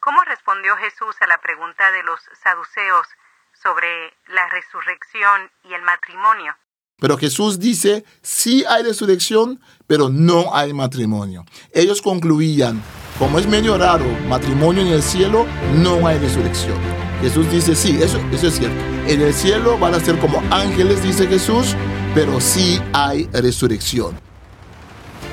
¿Cómo respondió Jesús a la pregunta de los saduceos sobre la resurrección y el matrimonio? Pero Jesús dice, sí hay resurrección, pero no hay matrimonio. Ellos concluían, como es medio raro, matrimonio en el cielo, no hay resurrección. Jesús dice, sí, eso, eso es cierto. En el cielo van a ser como ángeles, dice Jesús, pero sí hay resurrección.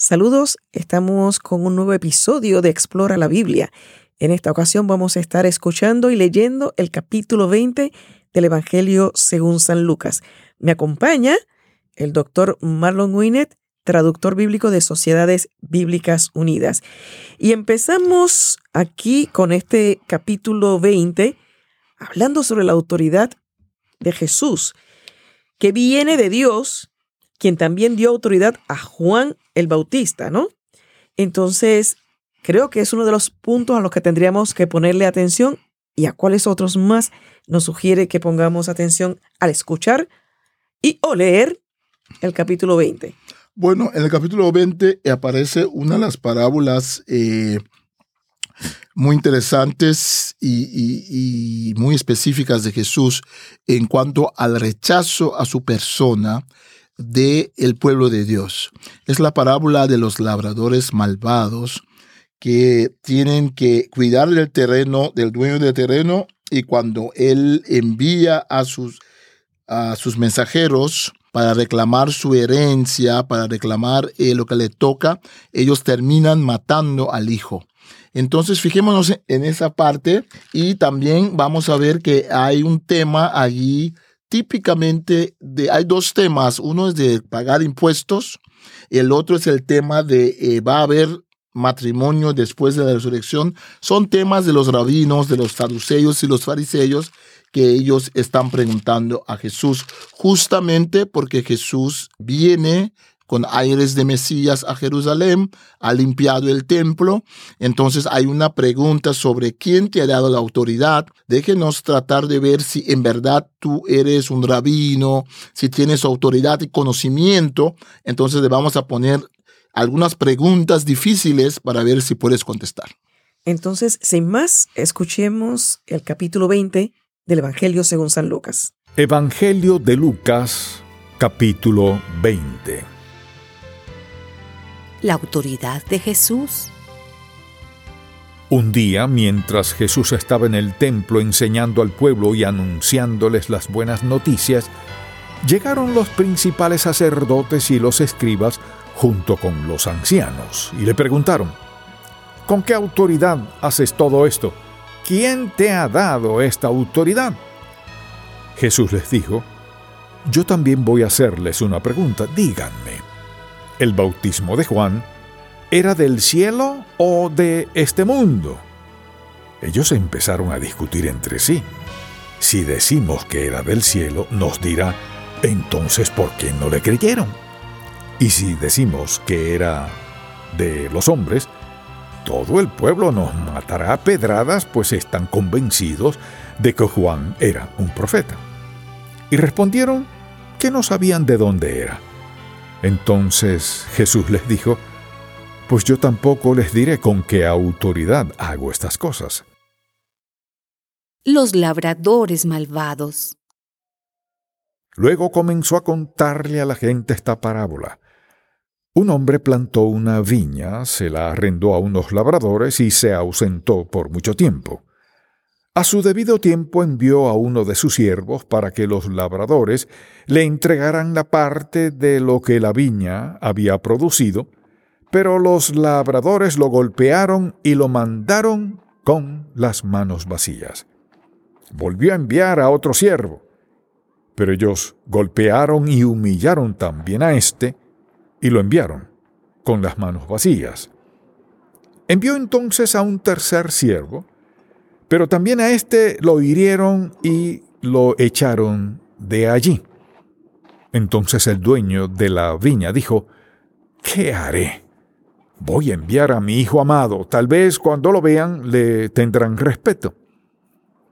Saludos, estamos con un nuevo episodio de Explora la Biblia. En esta ocasión vamos a estar escuchando y leyendo el capítulo 20 del Evangelio según San Lucas. Me acompaña el doctor Marlon Winnet, traductor bíblico de Sociedades Bíblicas Unidas. Y empezamos aquí con este capítulo 20, hablando sobre la autoridad de Jesús, que viene de Dios, quien también dio autoridad a Juan el Bautista, ¿no? Entonces, creo que es uno de los puntos a los que tendríamos que ponerle atención y a cuáles otros más nos sugiere que pongamos atención al escuchar y o leer el capítulo 20. Bueno, en el capítulo 20 aparece una de las parábolas eh, muy interesantes y, muy específicas de Jesús en cuanto al rechazo a su persona del el pueblo de Dios. Es la parábola de los labradores malvados que tienen que cuidar del terreno, del dueño del terreno, y cuando él envía a sus, a sus mensajeros para reclamar su herencia, para reclamar eh, lo que le toca, ellos terminan matando al hijo. Entonces, fijémonos en esa parte y también vamos a ver que hay un tema allí típicamente de, hay dos temas, uno es de pagar impuestos, el otro es el tema de eh, va a haber matrimonio después de la resurrección, son temas de los rabinos, de los saduceos y los fariseos que ellos están preguntando a Jesús, justamente porque Jesús viene con aires de Mesías a Jerusalén, ha limpiado el templo. Entonces hay una pregunta sobre quién te ha dado la autoridad. Déjenos tratar de ver si en verdad tú eres un rabino, si tienes autoridad y conocimiento. Entonces le vamos a poner algunas preguntas difíciles para ver si puedes contestar. Entonces, sin más, escuchemos el capítulo 20 del Evangelio según San Lucas. Evangelio de Lucas, capítulo 20 la autoridad de Jesús. Un día, mientras Jesús estaba en el templo enseñando al pueblo y anunciándoles las buenas noticias, llegaron los principales sacerdotes y los escribas junto con los ancianos y le preguntaron, ¿con qué autoridad haces todo esto? ¿Quién te ha dado esta autoridad? Jesús les dijo, yo también voy a hacerles una pregunta, díganme el bautismo de Juan era del cielo o de este mundo. Ellos empezaron a discutir entre sí. Si decimos que era del cielo, nos dirá, entonces ¿por qué no le creyeron? Y si decimos que era de los hombres, todo el pueblo nos matará a pedradas, pues están convencidos de que Juan era un profeta. Y respondieron que no sabían de dónde era. Entonces Jesús les dijo, Pues yo tampoco les diré con qué autoridad hago estas cosas. Los labradores malvados. Luego comenzó a contarle a la gente esta parábola. Un hombre plantó una viña, se la arrendó a unos labradores y se ausentó por mucho tiempo. A su debido tiempo envió a uno de sus siervos para que los labradores le entregaran la parte de lo que la viña había producido, pero los labradores lo golpearon y lo mandaron con las manos vacías. Volvió a enviar a otro siervo, pero ellos golpearon y humillaron también a éste y lo enviaron con las manos vacías. Envió entonces a un tercer siervo, pero también a éste lo hirieron y lo echaron de allí. Entonces el dueño de la viña dijo, ¿qué haré? Voy a enviar a mi hijo amado, tal vez cuando lo vean le tendrán respeto.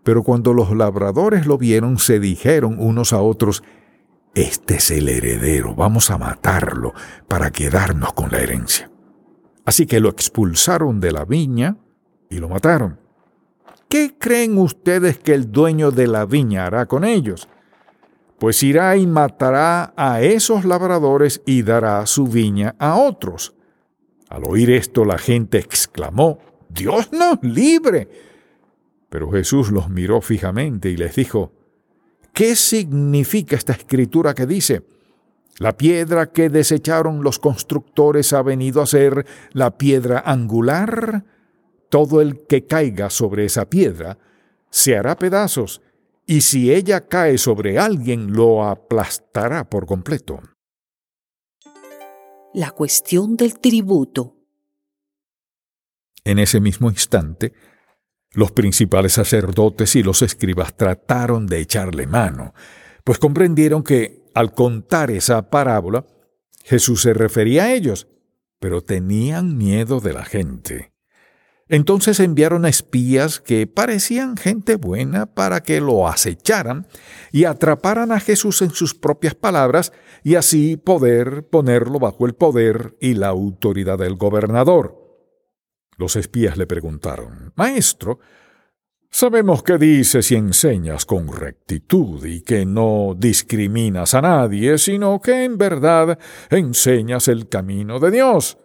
Pero cuando los labradores lo vieron, se dijeron unos a otros, Este es el heredero, vamos a matarlo para quedarnos con la herencia. Así que lo expulsaron de la viña y lo mataron. ¿Qué creen ustedes que el dueño de la viña hará con ellos? Pues irá y matará a esos labradores y dará su viña a otros. Al oír esto la gente exclamó, Dios nos libre. Pero Jesús los miró fijamente y les dijo, ¿qué significa esta escritura que dice? La piedra que desecharon los constructores ha venido a ser la piedra angular. Todo el que caiga sobre esa piedra se hará pedazos, y si ella cae sobre alguien lo aplastará por completo. La cuestión del tributo. En ese mismo instante, los principales sacerdotes y los escribas trataron de echarle mano, pues comprendieron que, al contar esa parábola, Jesús se refería a ellos, pero tenían miedo de la gente. Entonces enviaron espías que parecían gente buena para que lo acecharan y atraparan a Jesús en sus propias palabras y así poder ponerlo bajo el poder y la autoridad del gobernador. Los espías le preguntaron, Maestro, sabemos que dices y enseñas con rectitud y que no discriminas a nadie, sino que en verdad enseñas el camino de Dios.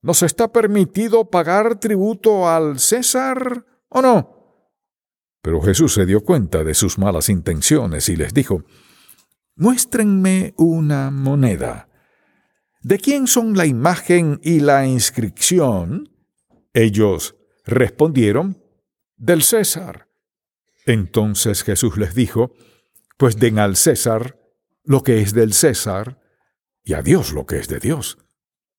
¿Nos está permitido pagar tributo al César o no? Pero Jesús se dio cuenta de sus malas intenciones y les dijo, Muéstrenme una moneda. ¿De quién son la imagen y la inscripción? Ellos respondieron, del César. Entonces Jesús les dijo, pues den al César lo que es del César y a Dios lo que es de Dios.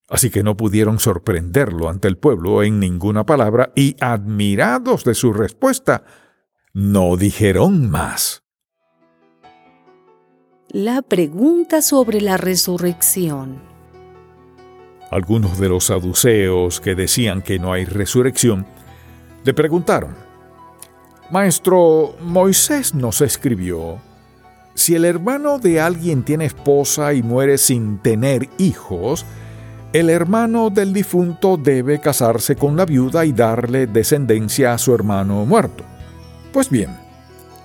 Así que no pudieron sorprenderlo ante el pueblo en ninguna palabra y, admirados de su respuesta, no dijeron más. La pregunta sobre la resurrección. Algunos de los saduceos que decían que no hay resurrección le preguntaron, Maestro, Moisés nos escribió, si el hermano de alguien tiene esposa y muere sin tener hijos, el hermano del difunto debe casarse con la viuda y darle descendencia a su hermano muerto. Pues bien,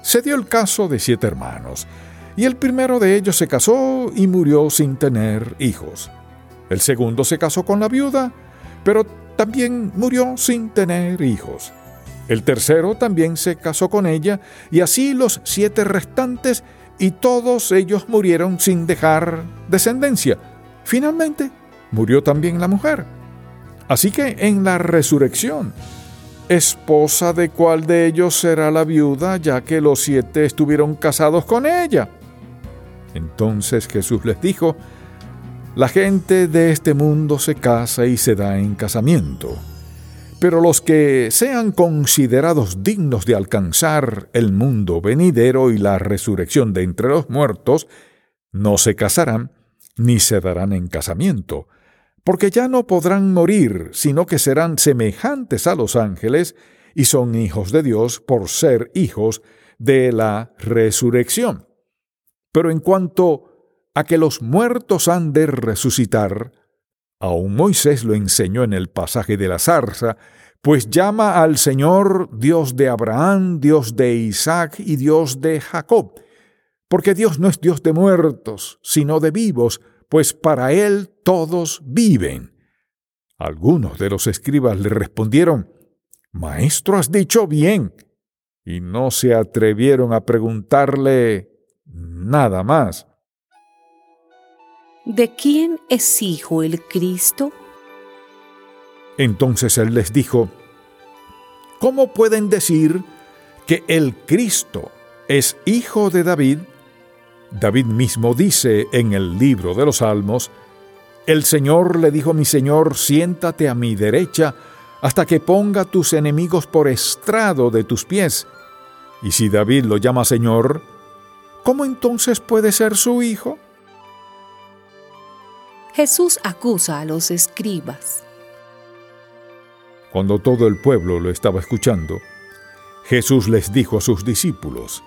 se dio el caso de siete hermanos, y el primero de ellos se casó y murió sin tener hijos. El segundo se casó con la viuda, pero también murió sin tener hijos. El tercero también se casó con ella, y así los siete restantes, y todos ellos murieron sin dejar descendencia. Finalmente, murió también la mujer. Así que en la resurrección, esposa de cuál de ellos será la viuda, ya que los siete estuvieron casados con ella. Entonces Jesús les dijo, la gente de este mundo se casa y se da en casamiento, pero los que sean considerados dignos de alcanzar el mundo venidero y la resurrección de entre los muertos, no se casarán ni se darán en casamiento, porque ya no podrán morir, sino que serán semejantes a los ángeles y son hijos de Dios por ser hijos de la resurrección. Pero en cuanto a que los muertos han de resucitar, aún Moisés lo enseñó en el pasaje de la zarza, pues llama al Señor Dios de Abraham, Dios de Isaac y Dios de Jacob, porque Dios no es Dios de muertos, sino de vivos, pues para Él todos viven. Algunos de los escribas le respondieron, Maestro, has dicho bien, y no se atrevieron a preguntarle nada más. ¿De quién es hijo el Cristo? Entonces él les dijo, ¿cómo pueden decir que el Cristo es hijo de David? David mismo dice en el libro de los Salmos, El Señor le dijo a mi Señor, siéntate a mi derecha hasta que ponga tus enemigos por estrado de tus pies. Y si David lo llama Señor, ¿cómo entonces puede ser su hijo? Jesús acusa a los escribas. Cuando todo el pueblo lo estaba escuchando, Jesús les dijo a sus discípulos,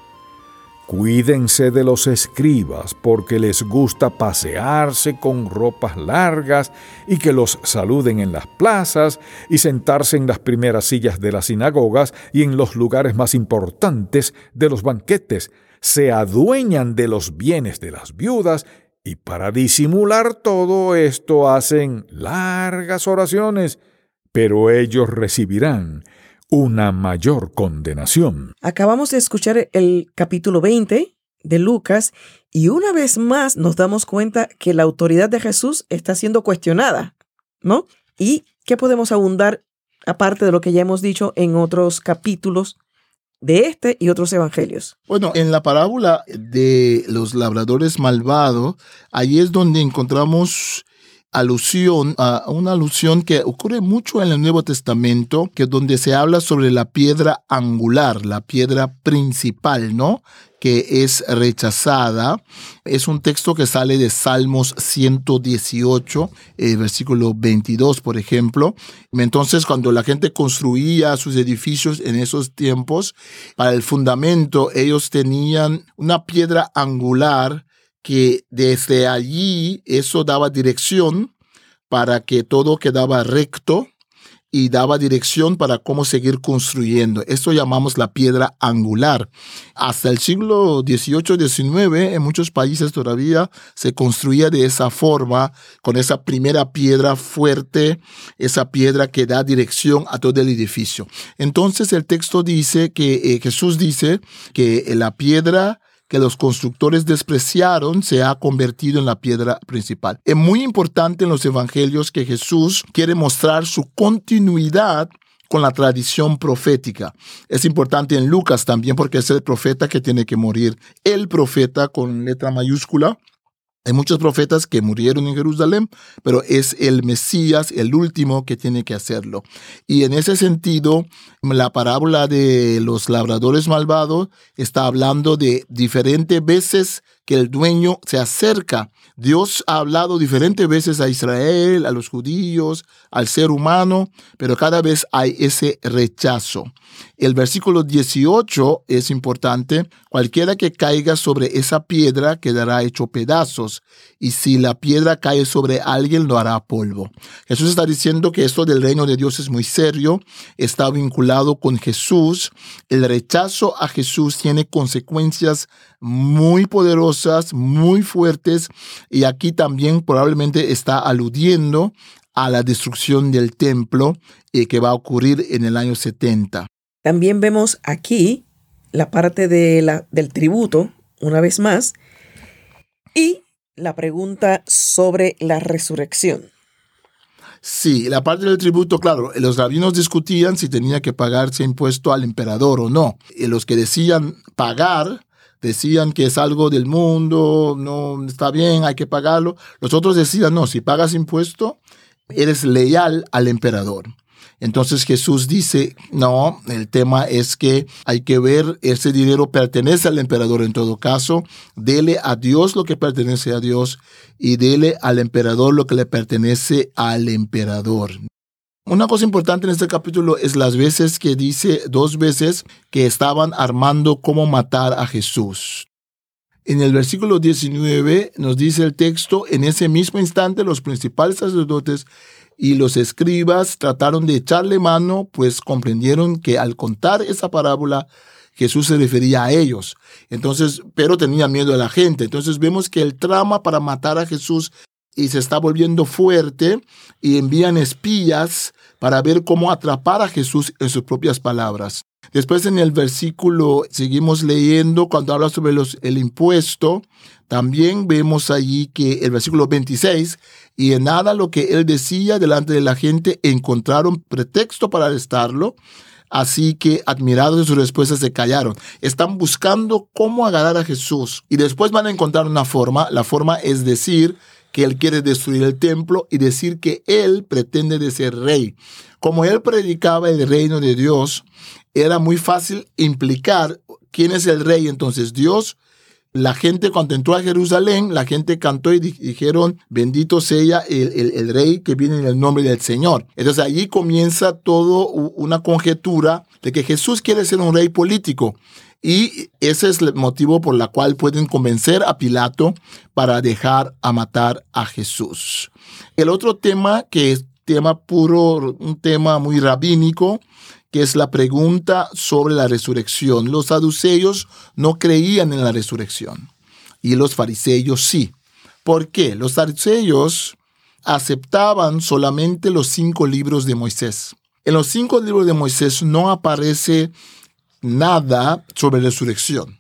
Cuídense de los escribas, porque les gusta pasearse con ropas largas y que los saluden en las plazas y sentarse en las primeras sillas de las sinagogas y en los lugares más importantes de los banquetes. Se adueñan de los bienes de las viudas y para disimular todo esto hacen largas oraciones, pero ellos recibirán una mayor condenación. Acabamos de escuchar el capítulo 20 de Lucas y una vez más nos damos cuenta que la autoridad de Jesús está siendo cuestionada, ¿no? ¿Y qué podemos abundar aparte de lo que ya hemos dicho en otros capítulos de este y otros evangelios? Bueno, en la parábola de los labradores malvados, ahí es donde encontramos alusión a una alusión que ocurre mucho en el Nuevo Testamento, que donde se habla sobre la piedra angular, la piedra principal, ¿no? que es rechazada. Es un texto que sale de Salmos 118, eh, versículo 22, por ejemplo. Entonces, cuando la gente construía sus edificios en esos tiempos, para el fundamento ellos tenían una piedra angular que desde allí eso daba dirección para que todo quedaba recto y daba dirección para cómo seguir construyendo. Esto llamamos la piedra angular. Hasta el siglo XVIII-XIX en muchos países todavía se construía de esa forma, con esa primera piedra fuerte, esa piedra que da dirección a todo el edificio. Entonces el texto dice que eh, Jesús dice que la piedra que los constructores despreciaron se ha convertido en la piedra principal. Es muy importante en los evangelios que Jesús quiere mostrar su continuidad con la tradición profética. Es importante en Lucas también porque es el profeta que tiene que morir. El profeta con letra mayúscula hay muchos profetas que murieron en Jerusalén, pero es el Mesías, el último, que tiene que hacerlo. Y en ese sentido, la parábola de los labradores malvados está hablando de diferentes veces que el dueño se acerca. Dios ha hablado diferentes veces a Israel, a los judíos, al ser humano, pero cada vez hay ese rechazo. El versículo 18 es importante. Cualquiera que caiga sobre esa piedra quedará hecho pedazos, y si la piedra cae sobre alguien lo hará polvo. Jesús está diciendo que esto del reino de Dios es muy serio, está vinculado con Jesús. El rechazo a Jesús tiene consecuencias muy poderosas, muy fuertes, y aquí también probablemente está aludiendo a la destrucción del templo eh, que va a ocurrir en el año 70. También vemos aquí la parte de la, del tributo, una vez más, y la pregunta sobre la resurrección. Sí, la parte del tributo, claro, los rabinos discutían si tenía que pagarse impuesto al emperador o no. Y los que decían pagar, decían que es algo del mundo, no está bien, hay que pagarlo. Los otros decían, no, si pagas impuesto, eres leal al emperador. Entonces Jesús dice, no, el tema es que hay que ver, ese dinero pertenece al emperador en todo caso, dele a Dios lo que pertenece a Dios y dele al emperador lo que le pertenece al emperador. Una cosa importante en este capítulo es las veces que dice dos veces que estaban armando cómo matar a Jesús. En el versículo 19 nos dice el texto, en ese mismo instante los principales sacerdotes y los escribas trataron de echarle mano, pues comprendieron que al contar esa parábola Jesús se refería a ellos. Entonces, pero tenía miedo a la gente. Entonces vemos que el trama para matar a Jesús y se está volviendo fuerte y envían espías para ver cómo atrapar a Jesús en sus propias palabras. Después en el versículo seguimos leyendo cuando habla sobre el impuesto. También vemos allí que el versículo 26, y en nada lo que él decía delante de la gente encontraron pretexto para arrestarlo, Así que admirados de su respuesta se callaron. Están buscando cómo agarrar a Jesús y después van a encontrar una forma. La forma es decir que él quiere destruir el templo y decir que él pretende de ser rey. Como él predicaba el reino de Dios, era muy fácil implicar quién es el rey. Entonces Dios, la gente cuando entró a Jerusalén, la gente cantó y dijeron, bendito sea el, el rey que viene en el nombre del Señor. Entonces allí comienza todo una conjetura de que Jesús quiere ser un rey político. Y ese es el motivo por el cual pueden convencer a Pilato para dejar a matar a Jesús. El otro tema que es tema puro, un tema muy rabínico, que es la pregunta sobre la resurrección. Los saduceos no creían en la resurrección y los fariseos sí. ¿Por qué? Los saduceos aceptaban solamente los cinco libros de Moisés. En los cinco libros de Moisés no aparece nada sobre resurrección.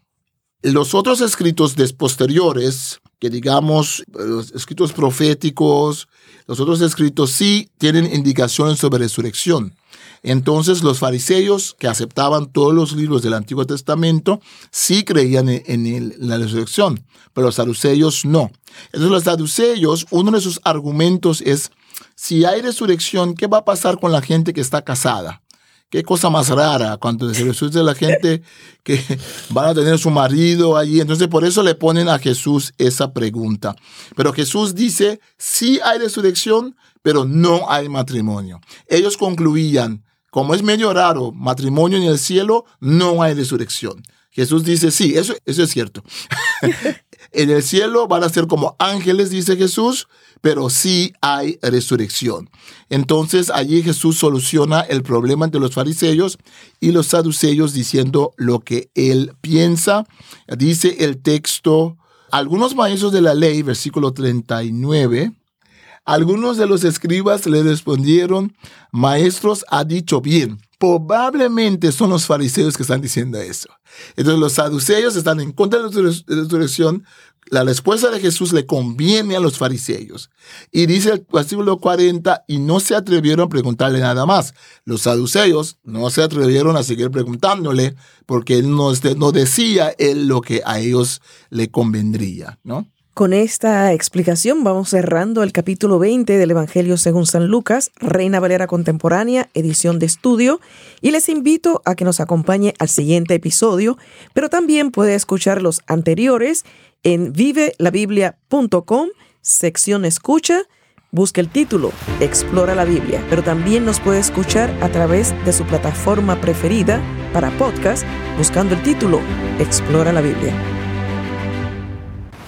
Los otros escritos posteriores, que digamos los escritos proféticos, los otros escritos sí tienen indicaciones sobre resurrección. Entonces los fariseos que aceptaban todos los libros del Antiguo Testamento sí creían en, la resurrección, pero los saduceos no. Entonces los saduceos, uno de sus argumentos es, si hay resurrección, ¿qué va a pasar con la gente que está casada? Qué cosa más rara cuando se resucita la gente que van a tener su marido allí. Entonces por eso le ponen a Jesús esa pregunta. Pero Jesús dice, sí hay resurrección, pero no hay matrimonio. Ellos concluían, como es medio raro, matrimonio en el cielo, no hay resurrección. Jesús dice, sí, eso, eso es cierto. en el cielo van a ser como ángeles, dice Jesús, pero sí hay resurrección. Entonces allí Jesús soluciona el problema entre los fariseos y los saduceos diciendo lo que él piensa. Dice el texto, algunos maestros de la ley, versículo 39, algunos de los escribas le respondieron, maestros ha dicho bien. Probablemente son los fariseos que están diciendo eso. Entonces los saduceos están en contra de la resurrección. La respuesta de Jesús le conviene a los fariseos. Y dice el versículo 40, y no se atrevieron a preguntarle nada más. Los saduceos no se atrevieron a seguir preguntándole porque él no, no decía él lo que a ellos le convendría, ¿no? Con esta explicación vamos cerrando el capítulo 20 del Evangelio según San Lucas, Reina Valera Contemporánea, edición de estudio, y les invito a que nos acompañe al siguiente episodio, pero también puede escuchar los anteriores en vivelabiblia.com, sección escucha, busque el título, Explora la Biblia, pero también nos puede escuchar a través de su plataforma preferida para podcast, buscando el título, Explora la Biblia